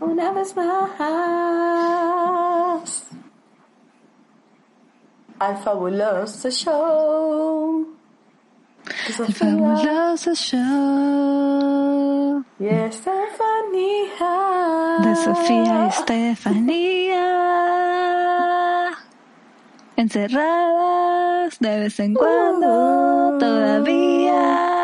una vez más al fabuloso show. El fabuloso show y Estefanía. de Sofía y Estefanía. Encerradas de vez en cuando, todavía.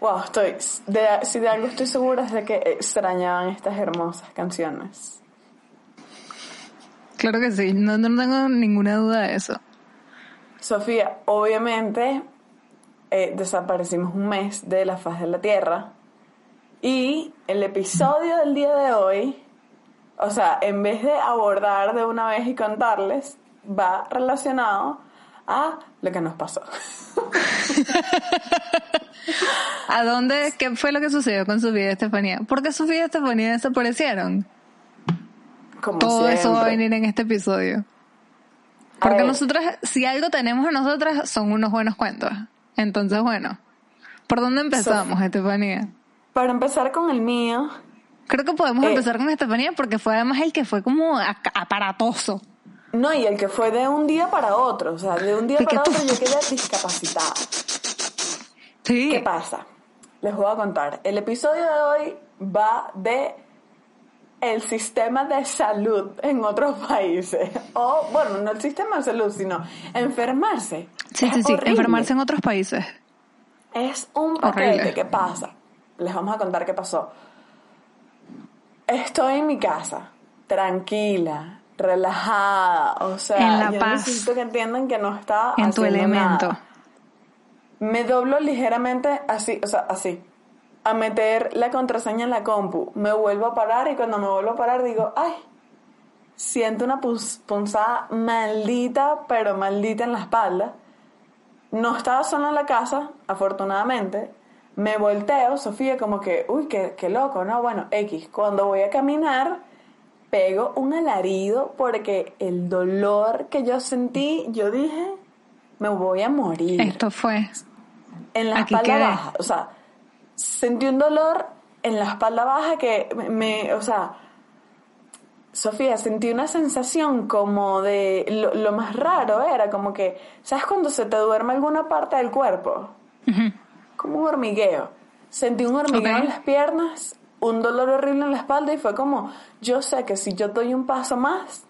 Wow, estoy, de, si de algo estoy segura es de que extrañaban estas hermosas canciones. Claro que sí, no, no tengo ninguna duda de eso. Sofía, obviamente eh, desaparecimos un mes de la faz de la Tierra y el episodio del día de hoy, o sea, en vez de abordar de una vez y contarles, va relacionado a lo que nos pasó. ¿A dónde? ¿Qué fue lo que sucedió con Sofía y Estefanía? ¿Por qué Sofía y Estefanía desaparecieron? Como Todo eso va a siempre. venir en este episodio. Porque nosotras, si algo tenemos a nosotras, son unos buenos cuentos. Entonces, bueno, ¿por dónde empezamos, Estefanía? Para empezar con el mío, Creo que podemos Eh. empezar con Estefanía porque fue además el que fue como aparatoso. no, y el que fue de un día para otro, o sea, de un día para tú- otro yo quedé discapacitada. Sí. ¿Qué pasa? Les voy a contar. El episodio de hoy va de el sistema de salud en otros países. O, bueno, no el sistema de salud, sino enfermarse. Sí, Es sí, sí. Enfermarse en otros países. Es un paquete. Horrible. ¿Qué pasa? Les vamos a contar qué pasó. Estoy en mi casa, tranquila, relajada, o sea, En la yo paz. necesito que entiendan que no está En tu elemento. nada. Me doblo ligeramente así, o sea, así. A meter la contraseña en la compu. Me vuelvo a parar y cuando me vuelvo a parar digo, ay, siento una punzada maldita, pero maldita en la espalda. No estaba sola en la casa, afortunadamente. Me volteo, Sofía, como que, uy, qué, qué loco, ¿no? Bueno, X. Cuando voy a caminar, pego un alarido porque el dolor que yo sentí, yo dije, me voy a morir Esto fue. En la Aquí espalda baja. O sea, sentí un dolor en la espalda baja que me, o sea, Sofía, sentí una sensación como de, lo, lo más raro era como que, ¿sabes cuando se te duerme alguna parte del cuerpo? Como un hormigueo. Sentí un hormigueo Ok. en las piernas, un dolor horrible en la espalda y fue como, yo sé que si yo doy un paso más,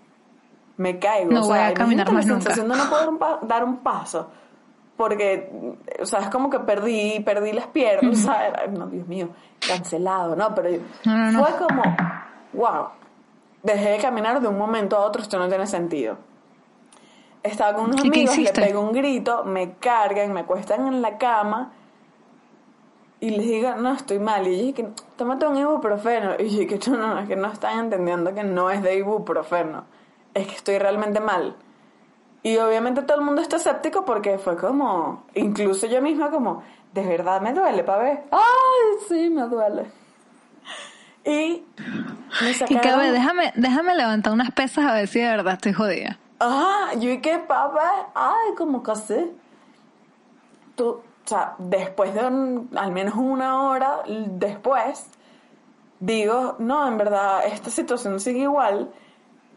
me caigo. No o voy a caminar más la nunca. sensación de no poder un dar un paso. Porque, o sea, es como que perdí, perdí las piernas, o sea, no, Dios mío, cancelado, ¿no? Pero No, no, no. fue como, wow, dejé de caminar de un momento a otro, esto no tiene sentido. Estaba con unos ¿Y qué amigos, le pego un grito, me cargan, me acuestan en la cama y les digo, no, estoy mal. Y yo dije, que tómate un ibuprofeno. Y yo dije, que no, no, es que no están entendiendo que no es de ibuprofeno. Es que estoy realmente mal. Y obviamente todo el mundo está escéptico porque fue como, incluso yo misma como, de verdad me duele, pa' ver. Ay, sí, me duele. Y me Y sacaron... ver, déjame, déjame levantar unas pesas a ver si de verdad estoy jodida. Ajá, yo y que papá, ay, como que así. Tú, o sea, después de un- al menos una hora después, digo, no, en verdad, esta situación sigue igual.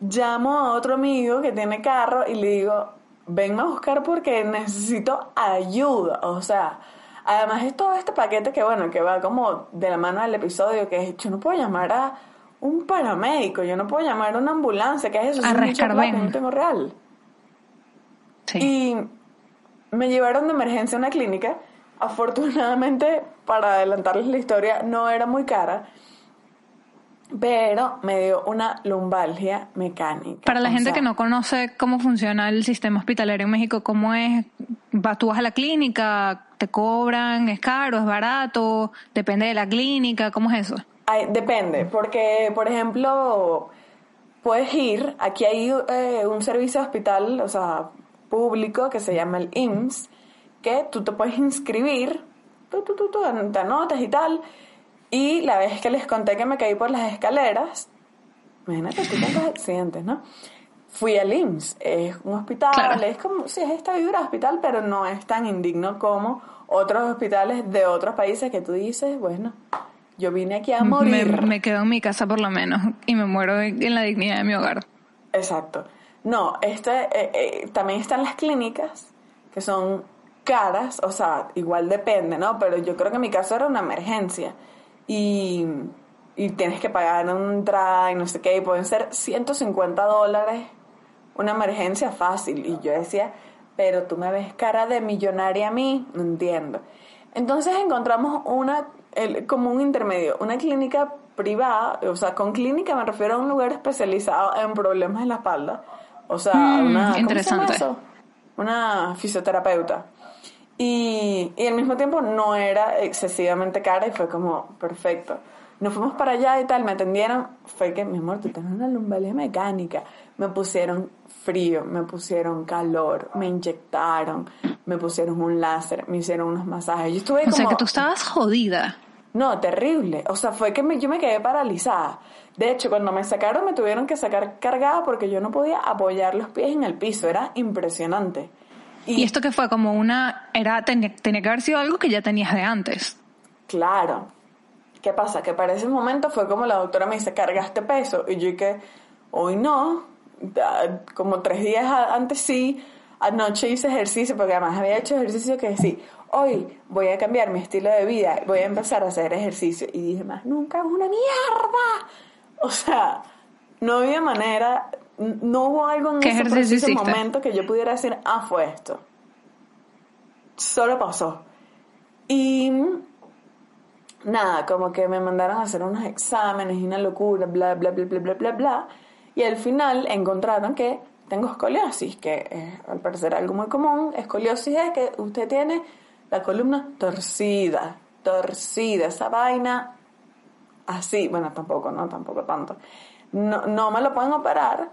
Llamo a otro amigo que tiene carro y le digo, venme a buscar porque necesito ayuda. O sea, además es todo este paquete que, bueno, que va como de la mano del episodio, que es, yo no puedo llamar a un paramédico, yo no puedo llamar a una ambulancia, que es eso? A no tengo real. Sí. Y me llevaron de emergencia a una clínica. Afortunadamente, para adelantarles la historia, no era muy cara. Pero me dio una lumbalgia mecánica. Para la O gente sea, que no conoce cómo funciona el sistema hospitalario en México, ¿cómo es? Va- Tú vas a la clínica, te cobran, es caro, es barato, depende de la clínica, ¿cómo es eso? Ay, depende, porque, por ejemplo, puedes ir, aquí hay eh, un servicio de hospital, o sea, público que se llama el IMSS, que tú te puedes inscribir, tú, tú, tú, tú, te anotas y tal, y la vez que les conté que me caí por las escaleras, imagínate tú tantos accidentes, ¿no? Fui al IMSS, es un hospital, Claro. es como, sí, es esta vibra hospital, pero no es tan indigno como otros hospitales de otros países que tú dices, bueno, yo vine aquí a Me, morir. me quedo en mi casa por lo menos y me muero en la dignidad de mi hogar. Exacto. No, este, eh, eh, también están las clínicas que son caras, o sea, igual depende, ¿no? Pero yo creo que en mi caso era una emergencia y, y tienes que pagar una entrada y no sé qué, y pueden ser 150 dólares una emergencia fácil. Y yo decía, pero tú me ves cara de millonaria a mí, no entiendo. Entonces encontramos una, el- como un intermedio, una clínica privada, o sea, con clínica me refiero a un lugar especializado en problemas de la espalda. O sea, Mm, una, ¿cómo se llama interesante. eso? Una fisioterapeuta. Y, y al mismo tiempo no era excesivamente cara y fue como perfecto. Nos fuimos para allá y tal, me atendieron. Fue que, mi amor, tú tienes una lumbalgia mecánica. Me pusieron frío, me pusieron calor, me inyectaron, me pusieron un láser, me hicieron unos masajes. Yo estuve O sea que tú estabas jodida. no, terrible. O sea, fue que me- yo me quedé paralizada. De hecho, cuando me sacaron, me tuvieron que sacar cargada porque yo no podía apoyar los pies en el piso. Era impresionante. Y, esto que fue como una, era, tenía, tenía que haber sido algo que ya tenías de antes. Claro. ¿Qué pasa? Que para ese momento fue como la doctora me dice, cargaste peso. Y yo que hoy no. Da- Como tres días antes sí. Anoche hice ejercicio, porque además había hecho ejercicio que sí. Hoy voy a cambiar mi estilo de vida. Voy a empezar a hacer ejercicio. Y dije, más nunca es una mierda. O sea, no había manera. No hubo algo en ¿Qué ese preciso momento que yo pudiera decir, ah, fue esto. Solo pasó. Y nada, como que me mandaron a hacer unos exámenes y una locura, bla, bla, bla, bla, bla, bla, bla. Y al final encontraron que tengo escoliosis, que es al parecer algo muy común. Escoliosis es que usted tiene la columna torcida, torcida, esa vaina así, bueno, tampoco, no, tampoco tanto. No, no me lo pueden operar,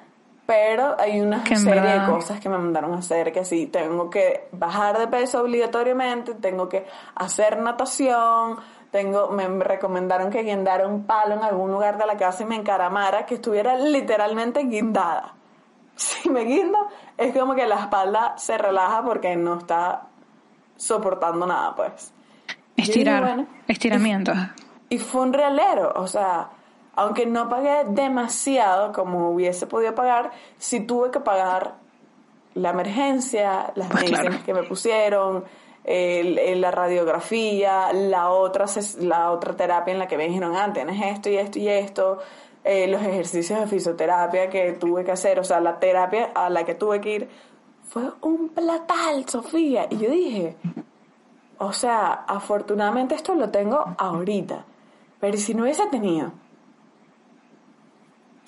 pero hay una Que serie verdad- de cosas que me mandaron a hacer, que sí, tengo que bajar de peso obligatoriamente, tengo que hacer natación, tengo, me recomendaron que guindara un palo en algún lugar de la casa y me encaramara, que estuviera literalmente guindada. Si me guindo, es como que la espalda se relaja porque no está soportando nada, pues. Estirar, bueno, estiramientos. y fue un realero, o sea, aunque no pagué demasiado como hubiese podido pagar, sí tuve que pagar la emergencia, las Pues medicinas claro. que me pusieron, el- el- la radiografía, la otra, la otra terapia en la que me dijeron, ah, tienes esto y esto y esto, eh, los ejercicios de fisioterapia que tuve que hacer, o sea, la terapia a la que tuve que ir, fue un platal, Sofía. Y yo dije, o sea, afortunadamente esto lo tengo ahorita. Pero si no hubiese tenido.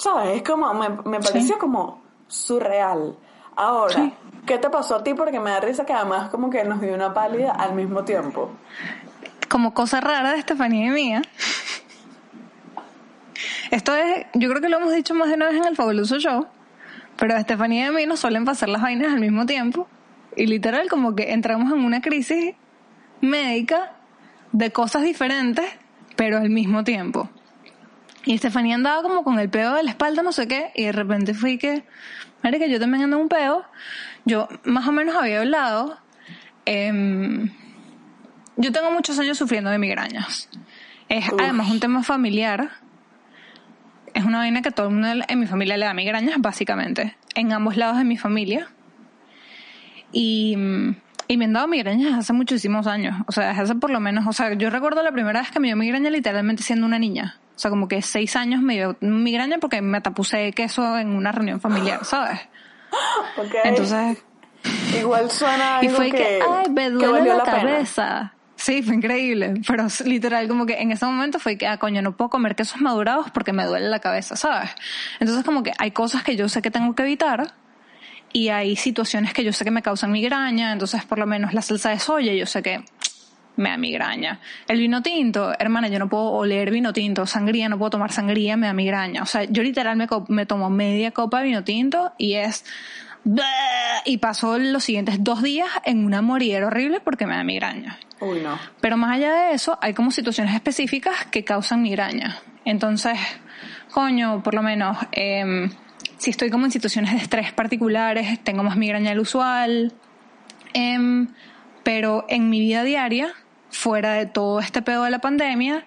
¿Sabes? Es como, me, me pareció como surreal. Ahora, Sí. ¿qué te pasó a ti? Porque me da risa que además como que nos dio una pálida al mismo tiempo. Como cosa rara de Estefanía y mía. Esto es, yo creo que lo hemos dicho más de una vez en el fabuloso show, pero a Estefanía y a mí nos suelen pasar las vainas al mismo tiempo. Y literal, como que entramos en una crisis médica de cosas diferentes, pero al mismo tiempo. Y Estefanía andaba como con el peo de la espalda, no sé qué, y de repente fui que, que yo también ando un peo. Yo más o menos había hablado. em, yo tengo muchos años sufriendo de migrañas. Es Uf. además un tema familiar. Es una vaina que todo el mundo en mi familia le da migrañas, básicamente. En ambos lados de mi familia. Y, y me han dado migrañas hace muchísimos años. O sea, desde hace por lo menos. O sea, yo recuerdo la primera vez que me dio migraña literalmente siendo una niña. O sea, como que seis años me dio migraña porque me tapusé queso en una reunión familiar, ¿sabes? Ok. Entonces, Igual suena y algo fue que, que, ay, me duele la, pena. cabeza. Sí, fue increíble. Pero literal, como que en ese momento fue que, ah, coño, no puedo comer quesos madurados porque me duele la cabeza, ¿sabes? Entonces, como que hay cosas que yo sé que tengo que evitar y hay situaciones que yo sé que me causan migraña. Entonces, por lo menos la salsa de soya, yo sé que me da migraña. El vino tinto, hermana, yo no puedo oler vino tinto, sangría, no puedo tomar sangría, me da migraña. O sea, yo literal me, me tomo media copa de vino tinto y es... Y paso los siguientes dos días en una morir horrible porque me da migraña. Uy, no. Pero más allá de eso, hay como situaciones específicas que causan migraña. Entonces, coño, por lo menos, em, si estoy como en situaciones de estrés particulares, tengo más migraña del usual. Em, pero en mi vida diaria, fuera de todo este pedo de la pandemia,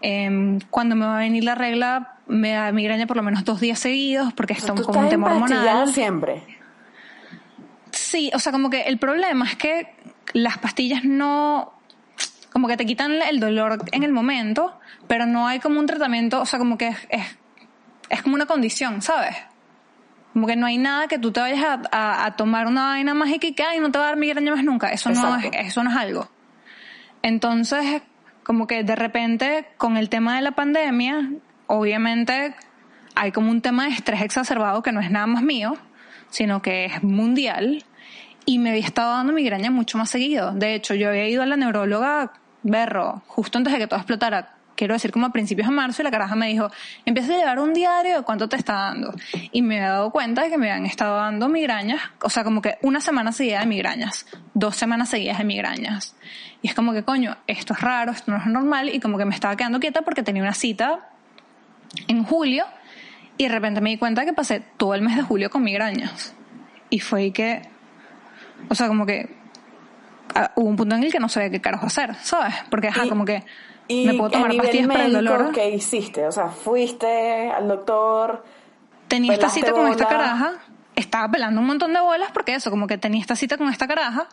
em, cuando me va a venir la regla, me da migraña por lo menos dos días seguidos porque está como un tema hormonal. siempre. Sí, o sea, como que el problema es que las pastillas no, como que te quitan el dolor en el momento, pero no hay como un tratamiento, o sea, como que es, es, es como una condición, ¿sabes? Como que no hay nada que tú te vayas a, a- a tomar una vaina mágica y que ay, no te va a dar migraña más nunca. Eso no es, eso no es algo. Entonces, como que de repente, con el tema de la pandemia, obviamente hay como un tema de estrés exacerbado que no es nada más mío, sino que es mundial. Y me había estado dando migraña mucho más seguido. De hecho, yo había ido a la neuróloga Berro, justo antes de que todo explotara. Quiero decir, como a principios de marzo, y la caraja me dijo, empieza a llevar un diario de cuánto te está dando. Y me había dado cuenta de que me habían estado dando migrañas, o sea, como que una semana seguida de migrañas, dos semanas seguidas de migrañas. Y es como que, coño, esto es raro, esto no es normal, y como que me estaba quedando quieta porque tenía una cita en julio, y de repente me di cuenta que pasé todo el mes de julio con migrañas. Y fue que, o sea, como que hubo un punto en el que no sabía qué carajo hacer, ¿sabes? Porque, ajá, Y- como que Y me puedo tomar pastillas para el dolor. ¿Qué hiciste? O sea, fuiste al doctor. Tenía esta cita con esta bola. caraja, estaba pelando un montón de bolas porque eso, como que tenía esta cita con esta caraja.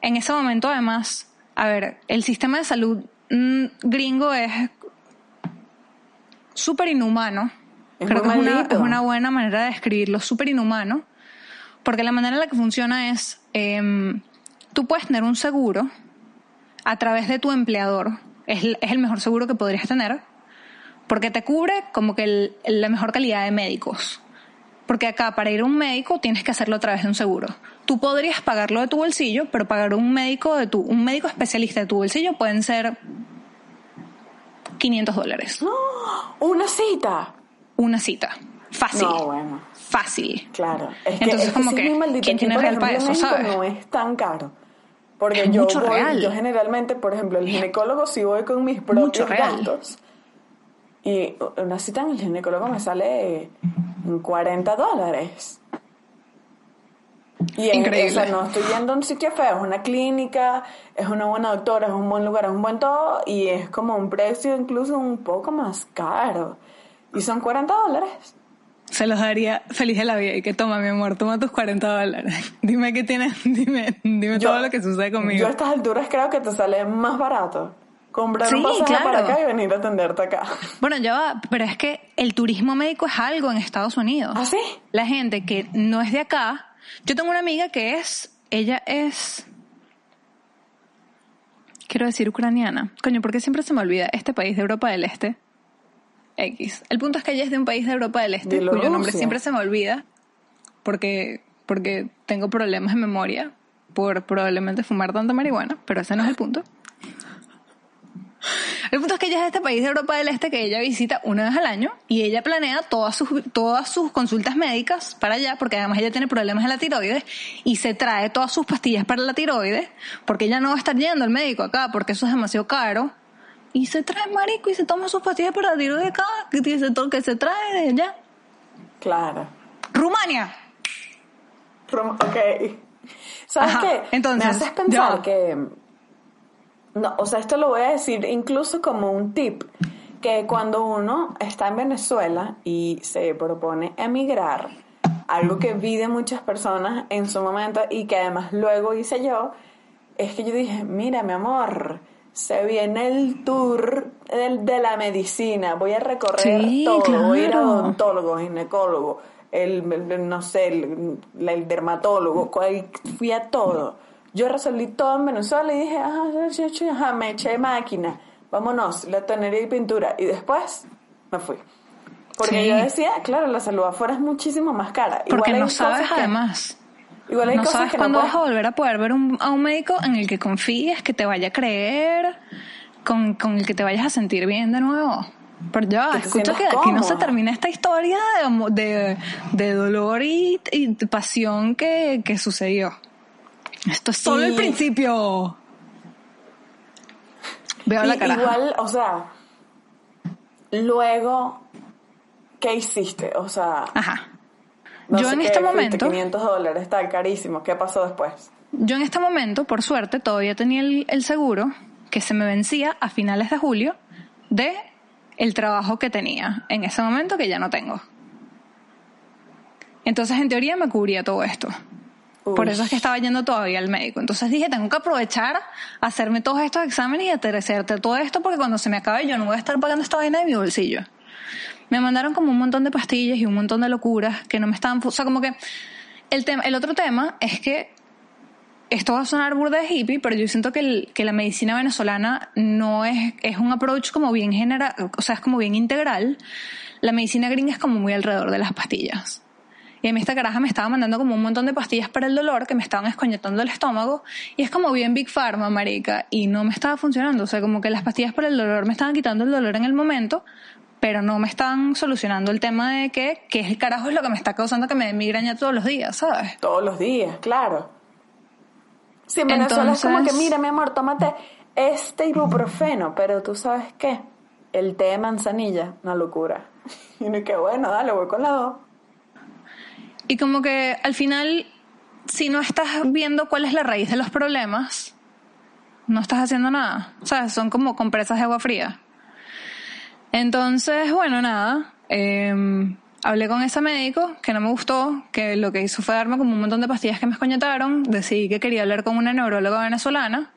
En ese momento, además, a ver, el sistema de salud mm, gringo es súper inhumano. Es Creo que es una, es una buena manera de describirlo, súper inhumano. Porque la manera en la que funciona es, em, tú puedes tener un seguro a través de tu empleador. Es, el- es el mejor seguro que podrías tener. Porque te cubre como que el- la mejor calidad de médicos. Porque acá para ir a un médico tienes que hacerlo a través de un seguro. Tú podrías pagarlo de tu bolsillo, pero pagar un médico de tu, un médico especialista de tu bolsillo pueden ser 500 dólares. Una cita. Una cita. Fácil. No, bueno. Fácil. Claro. Es que, Entonces, es como que, maldito. ¿quién tiene real para eso, sabes? no es tan caro. Porque Es yo mucho voy- real. yo generalmente, por ejemplo, el ginecólogo sí voy con mis propios gastos. Y una cita en el ginecólogo me sale en 40 dólares. Y en, Increíble. o sea, no estoy yendo a un sitio feo, es una clínica, es una buena doctora, es un buen lugar, es un buen todo, y es como un precio incluso un poco más caro. Y son 40 dólares. Se los daría feliz de la vida y que toma, mi amor, toma tus 40 dólares. Dime qué tienes, dime, dime Yo- todo lo que sucede conmigo. Yo a estas alturas creo que te sale más barato comprar un pasaje claro. para acá y venir a atenderte acá. Bueno, ya va, pero es que el turismo médico es algo en Estados Unidos. ¿Ah, sí? La gente que no es de acá. Yo tengo una amiga que es, ella es, quiero decir ucraniana. Coño, porque siempre se me olvida este país de Europa del Este. X. El punto es que ella es de un país de Europa del Este, cuyo nombre siempre se me olvida porque, porque tengo problemas de memoria por probablemente fumar tanta marihuana, pero ese no es el punto. El punto es que ella es de este país de Europa del Este que ella visita una vez al año y ella planea todas sus, todas sus consultas médicas para allá, porque además ella tiene problemas de la tiroides y se trae todas sus pastillas para la tiroides, porque ella no va a estar yendo al médico acá, porque eso es demasiado caro. Y se trae marico y se toma sus pastillas para la tiroides acá, que dice todo que se trae de allá. Claro. Rumania. Rum- Ok. ¿Sabes Ajá, qué? entonces, Me haces pensar que... No, o sea, esto lo voy a decir incluso como un tip, que cuando uno está en Venezuela y se propone emigrar, algo que vi de muchas personas en su momento y que además luego hice yo, es que yo dije, mira mi amor, se viene el tour del- de la medicina, voy a recorrer Sí, todo, voy a ir a claro. odontólogo, ginecólogo, el, el- no sé, el, el dermatólogo, cual- fui a todo. Yo resolví todo en Venezuela y dije, ajá, sí, ajá, me eché máquina, vámonos, la tonería y pintura. Y después me fui. Porque Sí. yo decía, claro, la salud afuera es muchísimo más cara. Porque Igual no sabes además. Igual hay no cosas sabes que no cuándo vas a puedes- volver a poder ver un- a un médico en el que confíes, que te vaya a creer, con, con el que te vayas a sentir bien de nuevo. Pero ya, escucha que sientas aquí no se cómoda. termina esta historia de, de, de dolor y, y de pasión que, que sucedió. Esto es solo el principio. Veo la Y cara. Igual, o sea, luego, ¿qué hiciste? O sea, Ajá. No Yo sé en este momento, 500 dólares, está carísimo. ¿Qué pasó después? yo en este momento, por suerte, todavía tenía el, el seguro que se me vencía a finales de julio de el trabajo que tenía en ese momento que ya no tengo. Entonces, en teoría, me cubría todo esto. Por eso es que estaba yendo todavía al médico. Entonces dije, tengo que aprovechar, hacerme todos estos exámenes y aterrizarte todo esto porque cuando se me acabe yo no voy a estar pagando esta vaina de mi bolsillo. Me mandaron como un montón de pastillas y un montón de locuras que no me estaban... O sea, como que el, tema, el otro tema es que esto va a sonar burda de hippie, pero yo siento que, que la medicina venezolana no es, es un approach como bien general, o sea, es como bien integral. La medicina gringa es como muy alrededor de las pastillas. Y a mí esta caraja me estaba mandando como un montón de pastillas para el dolor que me estaban escoñetando el estómago. Y es como bien Big Pharma, marica. Y no me estaba funcionando. O sea, como que las pastillas para el dolor me estaban quitando el dolor en el momento, pero no me estaban solucionando el tema de que, que el carajo es lo que me está causando que me dé migraña todos los días, ¿sabes? Todos los días, claro. Sí, en Venezuela es como que, mira, mi amor, tómate este ibuprofeno, pero tú sabes qué, el té de manzanilla, una locura. Y no, qué bueno, dale, voy con la dos. Y como que al final, si no estás viendo cuál es la raíz de los problemas, no estás haciendo nada. O sea, son como compresas de agua fría. Entonces, bueno, nada. eh, hablé con ese médico que no me gustó, que lo que hizo fue darme como un montón de pastillas que me escoñetaron. Decidí que quería hablar con una neuróloga venezolana.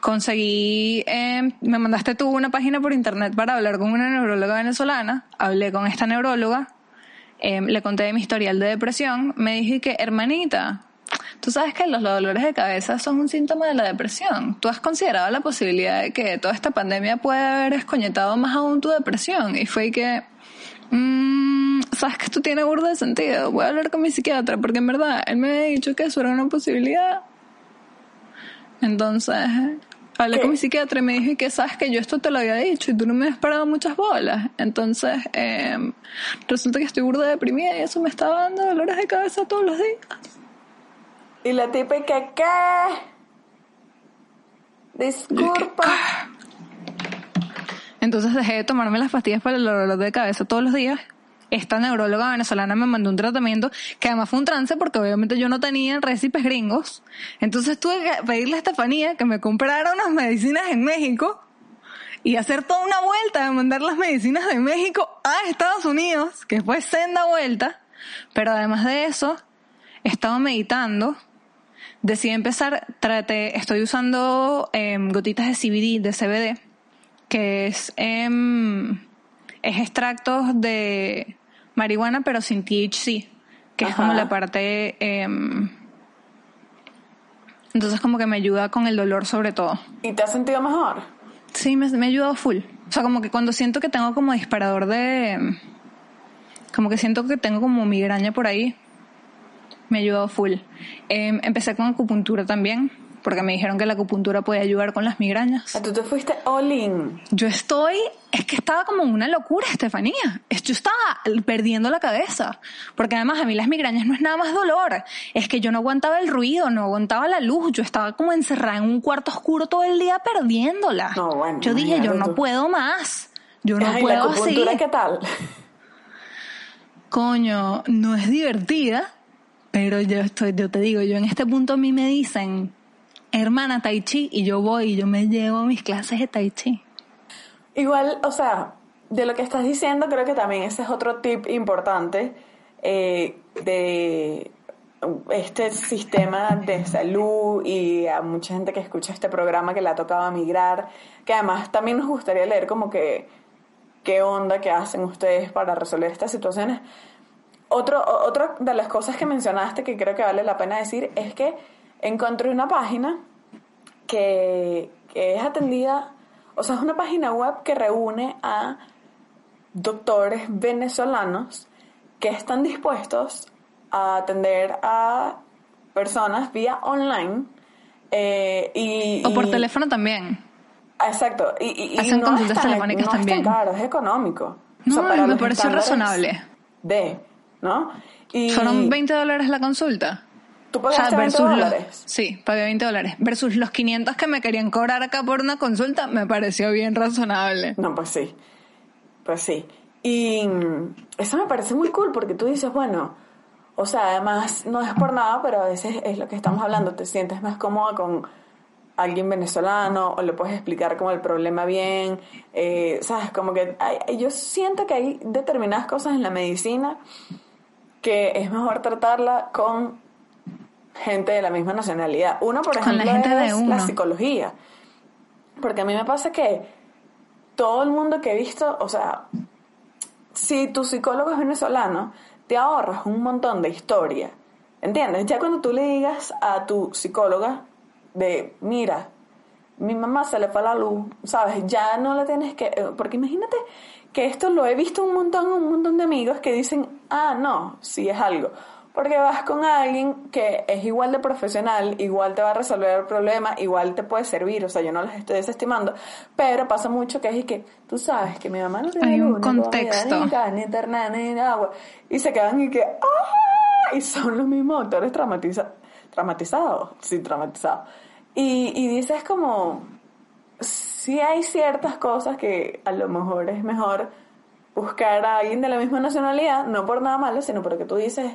Conseguí, eh, me mandaste tú una página por internet para hablar con una neuróloga venezolana. Hablé con esta neuróloga. Eh, le conté de mi historial de depresión, me dije que, hermanita, tú sabes que los dolores de cabeza son un síntoma de la depresión. ¿Tú has considerado la posibilidad de que toda esta pandemia puede haber escoñetado más aún tu depresión? Y fue que, mm, sabes que esto tiene burda de sentido, voy a hablar con mi psiquiatra, porque en verdad él me había dicho que eso era una posibilidad. Entonces, hablé ¿Qué? con mi psiquiatra y me dije que sabes que yo esto te lo había dicho y tú no me has parado muchas bolas. Entonces, eh, resulta que estoy burda deprimida y eso me estaba dando dolores de cabeza todos los días. Y la que, ¿qué? Disculpa. Entonces dejé de tomarme las pastillas para el dolor de cabeza todos los días. Esta neuróloga venezolana me mandó un tratamiento que además fue un trance porque obviamente yo no tenía recipes gringos. Entonces tuve que pedirle a Estefanía que me comprara unas medicinas en México y hacer toda una vuelta de mandar las medicinas de México a Estados Unidos, que fue senda vuelta. Pero además de eso, he estado meditando. Decidí empezar, traté, estoy usando em, gotitas de CBD, de CBD, que es, em, es extractos de marihuana pero sin THC, que es Ajá. como la parte... em, entonces como que me ayuda con el dolor sobre todo. ¿Y te has sentido mejor? Sí, me, me ha ayudado full. O sea, como que cuando siento que tengo como disparador de... Como que siento que tengo como migraña por ahí, me ayudado full. Em, empecé con acupuntura también, porque me dijeron que la acupuntura puede ayudar con las migrañas. Ah, Tú te fuiste all in. Yo estoy, es que estaba como una locura, Estefanía. Es- Yo estaba perdiendo la cabeza. Porque además a mí las migrañas no es nada más dolor. Es que yo no aguantaba el ruido, no aguantaba la luz. Yo estaba como encerrada en un cuarto oscuro todo el día perdiéndola. No, bueno, yo dije, yo no tú. puedo más. Yo no Ay, la puedo así. acupuntura, ¿qué tal? Coño, no es divertida, pero yo estoy, yo te digo, yo en este punto a mí me dicen, hermana Tai Chi, y yo voy y yo me llevo mis clases de Tai Chi. Igual, o sea, de lo que estás diciendo, creo que también ese es otro tip importante eh, de este sistema de salud y a mucha gente que escucha este programa que le ha tocado migrar, que además también nos gustaría leer como que qué onda que hacen ustedes para resolver estas situaciones. Otro, o- otra de las cosas que mencionaste que creo que vale la pena decir es que encontré una página que, que es atendida, o sea, es una página web que reúne a doctores venezolanos que están dispuestos a atender a personas vía online eh, y, O por y- teléfono también. Exacto. Y, Hacen no consultas telefónicas no también. Es tan caro, es económico. No, para me pareció razonable. De, ¿no? Y Fueron 20 dólares la consulta. ¿Tú O sea, pagaste 20 versus los, dólares? sí, pagué 20 dólares. Versus los 500 que me querían cobrar acá por una consulta, me pareció bien razonable. No, pues sí. Pues sí. Y mm, eso me parece muy cool porque tú dices, bueno, o sea, además no es por nada, pero a veces es lo que estamos hablando, te sientes más cómoda con alguien venezolano o le puedes explicar como el problema bien, eh, sabes, como que hay- yo siento que hay determinadas cosas en la medicina que es mejor tratarla con gente de la misma nacionalidad. Uno, por Con la ejemplo, gente es la psicología. Porque a mí me pasa que todo el mundo que he visto, o sea, si tu psicólogo es venezolano, te ahorras un montón de historia. ¿Entiendes? Ya cuando tú le digas a tu psicóloga de, mira, mi mamá se le fue la luz, ¿sabes? Ya no le tienes que... eh, Porque imagínate que esto lo he visto un montón, un montón de amigos que dicen, ah, no, sí es algo. Porque vas con alguien que es igual de profesional, igual te va a resolver el problema, igual te puede servir, o sea, yo no los estoy desestimando, pero pasa mucho que es y que tú sabes que mi mamá no tiene Hay un comida, contexto. ni internet, ni agua, y se quedan y que, ¡ah! Y son los mismos autores traumatiza traumatizados, sí, traumatizados. Y, y dices como, sí hay ciertas cosas que a lo mejor es mejor buscar a alguien de la misma nacionalidad, no por nada malo, sino porque tú dices,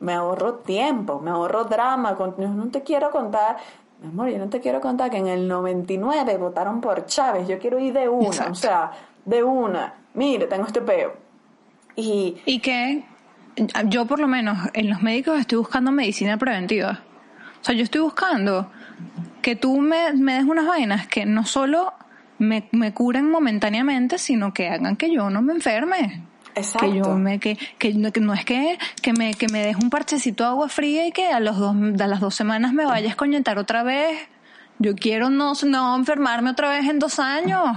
me ahorro tiempo, me ahorro drama, con- yo no te quiero contar, mi amor, yo no te quiero contar que en el 99 votaron por Chávez, yo quiero ir de una, Exacto. o sea, de una, mire, tengo este peo. Y Y que yo por lo menos en los médicos estoy buscando medicina preventiva. O sea, yo estoy buscando que tú me, me des unas vainas que no solo me, me curen momentáneamente, sino que hagan que yo no me enferme. Exacto. Que yo me, que, que, no- que no es que, que me, que me des un parchecito de agua fría y que a los dos, a las dos semanas me vayas a escoñetar otra vez. Yo quiero no, no enfermarme otra vez en dos años.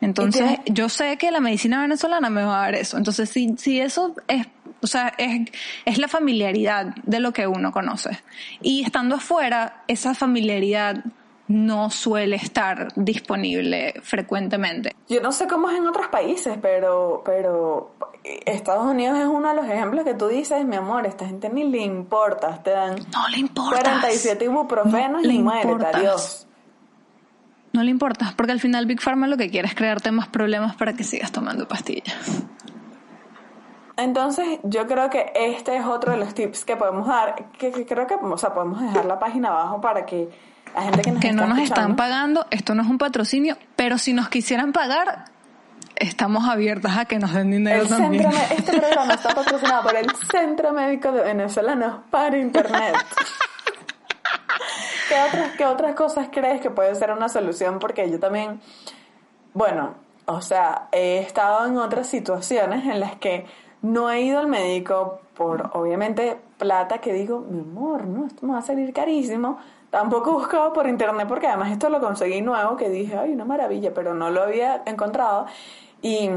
Entonces, yo sé que la medicina venezolana me va a dar eso. Entonces, si, si eso es, o sea, es, es la familiaridad de lo que uno conoce. Y estando afuera, esa familiaridad no suele estar disponible frecuentemente. Yo no sé cómo es en otros países, pero, pero Estados Unidos es uno de los ejemplos que tú dices, mi amor, esta gente ni le importa, te dan No le importa. 47 ibuprofenos No y muérete, adiós. No le importa, porque al final Big Pharma lo que quiere es crearte más problemas para que sigas tomando pastillas. Entonces, yo creo que este es otro de los tips que podemos dar, que, que creo que o sea, podemos dejar la página abajo para que la gente que nos Que no nos están pagando, esto no es un patrocinio, pero si nos quisieran pagar, estamos abiertas a que nos den dinero El también. centro, este programa está patrocinado por el Centro Médico de Venezolanos para Internet. ¿Qué otras, ¿Qué otras cosas crees que puede ser una solución? Porque yo también, bueno, o sea, he estado en otras situaciones en las que no he ido al médico por, obviamente, plata que digo, mi amor, no, esto me va a salir carísimo. Tampoco he buscado por internet porque además esto lo conseguí nuevo que dije, ay, una maravilla, pero no lo había encontrado. Y,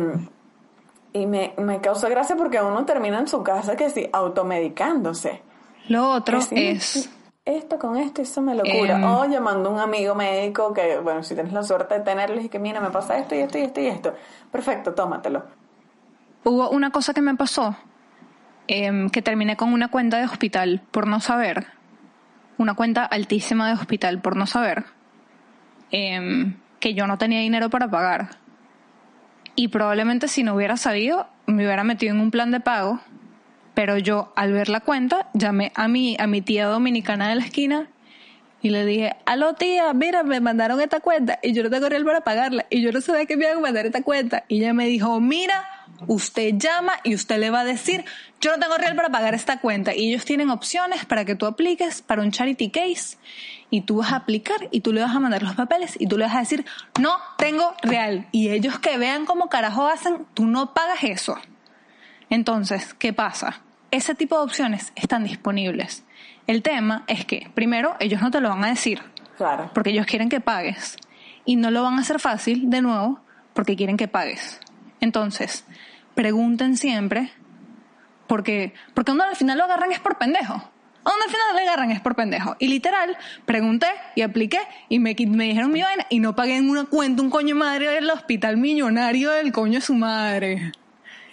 y me, me causa gracia porque uno termina en su casa que sí, automedicándose. Lo otro sí, es, Esto con esto, eso me lo cura. Em. o llamando a un amigo médico que, bueno, si tienes la suerte de tenerlo y que, mira, me pasa esto y esto y esto y esto. Perfecto, tómatelo. hubo una cosa que me pasó, em, que terminé con una cuenta de hospital por no saber, una cuenta altísima de hospital por no saber, em, que yo no tenía dinero para pagar. Y probablemente si no hubiera sabido, me hubiera metido en un plan de pago. Pero yo, al ver la cuenta, llamé a mi, a mi tía dominicana de la esquina y le dije, aló tía, mira, me mandaron esta cuenta y yo no tengo real para pagarla y yo no sabía que me iban a mandar esta cuenta. Y ella me dijo, mira, usted llama y usted le va a decir, yo no tengo real para pagar esta cuenta. Y ellos tienen opciones para que tú apliques para un charity case y tú vas a aplicar y tú le vas a mandar los papeles y tú le vas a decir, no tengo real. Y ellos que vean cómo carajo hacen, tú no pagas eso. Entonces, ¿qué pasa? Ese tipo de opciones están disponibles. El tema es que, primero, ellos no te lo van a decir, Claro. porque ellos quieren que pagues. Y no lo van a hacer fácil, de nuevo, porque quieren que pagues. Entonces, pregunten siempre, porque, porque uno al final lo agarran es por pendejo. A donde al final le agarran es por pendejo. Y literal, pregunté y apliqué y me, me dijeron mi vaina y no pagué en una cuenta un coño madre del hospital millonario del coño de su madre.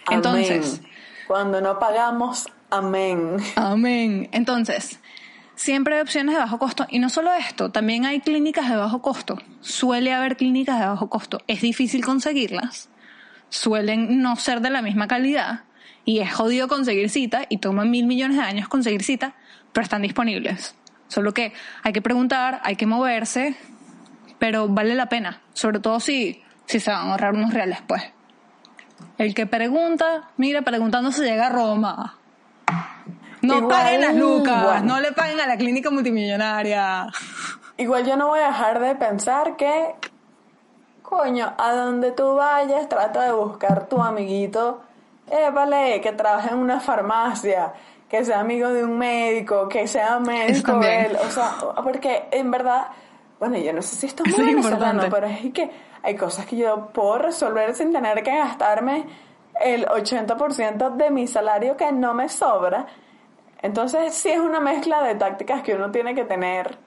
Entonces, Amén. Cuando no pagamos, amén. Amén. Entonces, siempre hay opciones de bajo costo. Y no solo esto, también hay clínicas de bajo costo. Suele haber clínicas de bajo costo. Es difícil conseguirlas. Suelen no ser de la misma calidad. Y es jodido conseguir cita y toma mil millones de años conseguir cita, pero están disponibles. Solo que hay que preguntar, hay que moverse, pero vale la pena. Sobre todo si, si se van a ahorrar unos reales, pues. El que pregunta, mira, preguntando se llega a Roma. No Igual, paguen las lucas, no le paguen a la clínica multimillonaria. Igual yo no voy a dejar de pensar que, coño, a donde tú vayas, trata de buscar tu amiguito, eh, vale, que trabaje en una farmacia, que sea amigo de un médico, que sea médico él, o sea, porque en verdad, bueno, yo no sé si esto es muy es venezolano, importante. pero es que hay cosas que yo puedo resolver sin tener que gastarme el 80% de mi salario que no me sobra. Entonces, sí es una mezcla de tácticas que uno tiene que tener.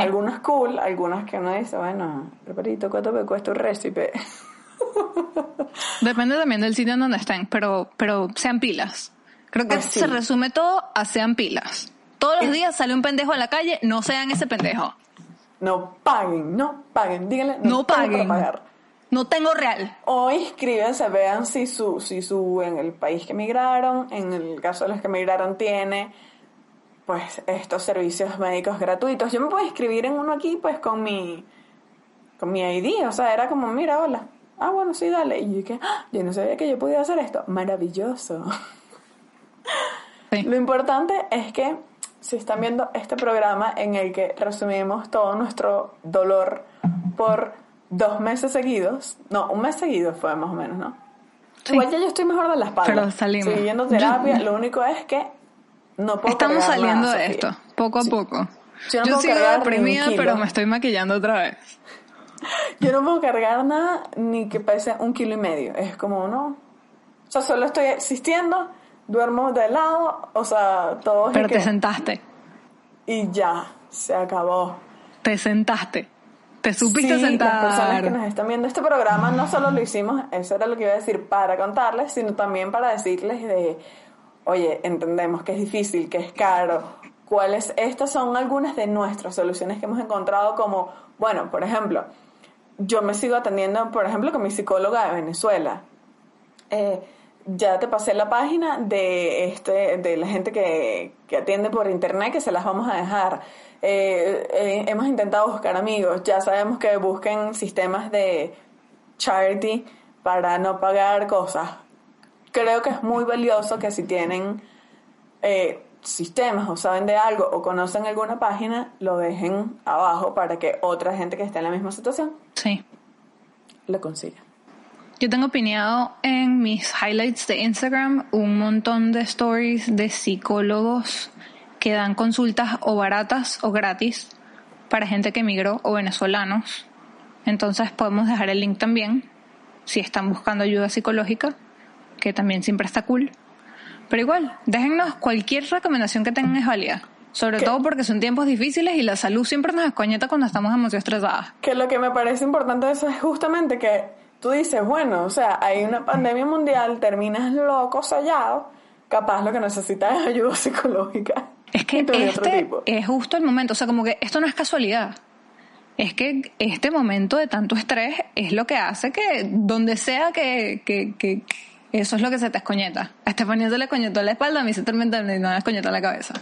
Algunas cool, algunas que uno dice, bueno, Alvarito, ¿cuánto me cuesta un récipe? Depende también del sitio en donde estén, pero, pero sean pilas. Creo que Pues sí. se resume todo a sean pilas. Todos los días sale un pendejo a la calle, no sean ese pendejo. No paguen, no paguen, díganle, no, paguen. pagar. No tengo real. O inscríbanse, vean si su, si su, en el país que emigraron, en el caso de los que emigraron, tiene pues estos servicios médicos gratuitos. Yo me puedo inscribir en uno aquí, pues con mi, con mi ID, o sea, era como, mira, hola. Ah, bueno, sí, dale. Y yo que, "Ah, yo no sabía que yo podía hacer esto. Maravilloso. Sí. Lo importante es que si están viendo este programa en el que resumimos todo nuestro dolor por dos meses seguidos, no, un mes seguido fue más o menos, ¿no? Sí. Igual ya yo estoy mejor de la espalda. Pero salimos. Estoy yendo terapia, lo único es que no puedo Estamos saliendo nada, de Sofía. esto, poco a poco. Yo no Yo sigo deprimida, pero me estoy maquillando otra vez. Yo no puedo cargar nada ni que pese un kilo y medio. Es como, no. O sea, solo estoy existiendo, duermo de lado, o sea, todo Pero que- te sentaste, Y ya, se acabó. te sentaste. Te supiste Sí, sentar. Las personas que nos están viendo este programa no solo lo hicimos, eso era lo que iba a decir, para contarles, sino también para decirles de, oye, entendemos que es difícil, que es caro. ¿Cuáles? Estas son algunas de nuestras soluciones que hemos encontrado como, bueno, por ejemplo, yo me sigo atendiendo, por ejemplo, con mi psicóloga de Venezuela. Eh, ya te pasé la página de este de la gente que, que atiende por internet que se las vamos a dejar Eh, eh, hemos intentado buscar amigos ya sabemos que busquen sistemas de charity para no pagar cosas creo que es muy valioso que si tienen eh, sistemas o saben de algo o conocen alguna página lo dejen abajo para que otra gente que esté en la misma situación Sí. lo consiga Yo tengo pineado en mis highlights de Instagram un montón de stories de psicólogos que dan consultas o baratas o gratis para gente que emigró o venezolanos. Entonces podemos dejar el link también si están buscando ayuda psicológica, que también siempre está cool. Pero igual, déjennos cualquier recomendación que tengan es válida. Sobre ¿Qué? todo porque son tiempos difíciles y la salud siempre nos escoñeta cuando estamos demasiado estresadas. Que lo que me parece importante de eso es justamente que tú dices, bueno, o sea, hay una pandemia mundial, terminas loco, sellado, capaz lo que necesitas es ayuda psicológica. Es que este es justo el momento, o sea, como que esto no es casualidad. Es que este momento de tanto estrés es lo que hace que donde sea que, que, que eso es lo que se te escoñeta. A Estefanía se le escoñetó la espalda, a mí se te me no escoñetó la cabeza.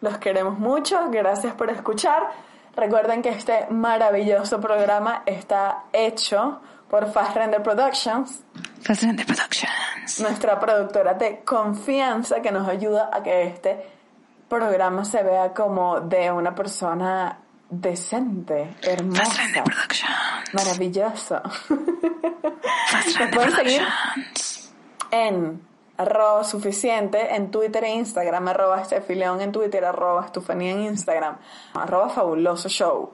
Los queremos mucho, gracias por escuchar. Recuerden que este maravilloso programa está hecho por Fast Render Productions, Presidente Productions. nuestra productora de confianza que nos ayuda a que este programa se vea como de una persona decente, hermosa, maravillosa. Pueden seguir en arroba suficiente en Twitter e Instagram, arroba estefileón en Twitter, arroba estufanía en Instagram, arroba fabuloso show.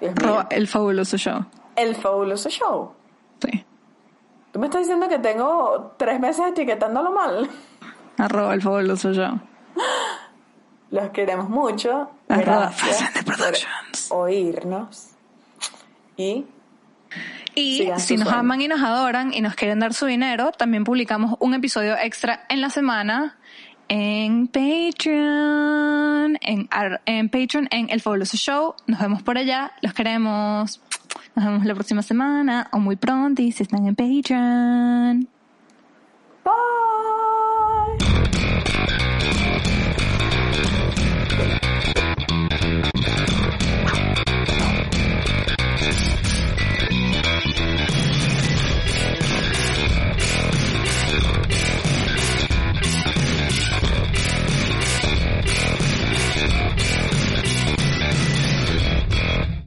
Arroba el fabuloso show. El fabuloso show. Sí. Tú me estás diciendo que tengo tres meses etiquetándolo mal. Arroba el fabuloso show. Los queremos mucho. Arroba por Productions. oírnos. Y Y si nos aman y nos adoran y nos quieren dar su dinero, también publicamos un episodio extra en la semana en Patreon, en, en Patreon, en El Fabuloso Show. Nos vemos por allá, los queremos. Nos vemos la próxima semana o muy pronto y si están en Patreon.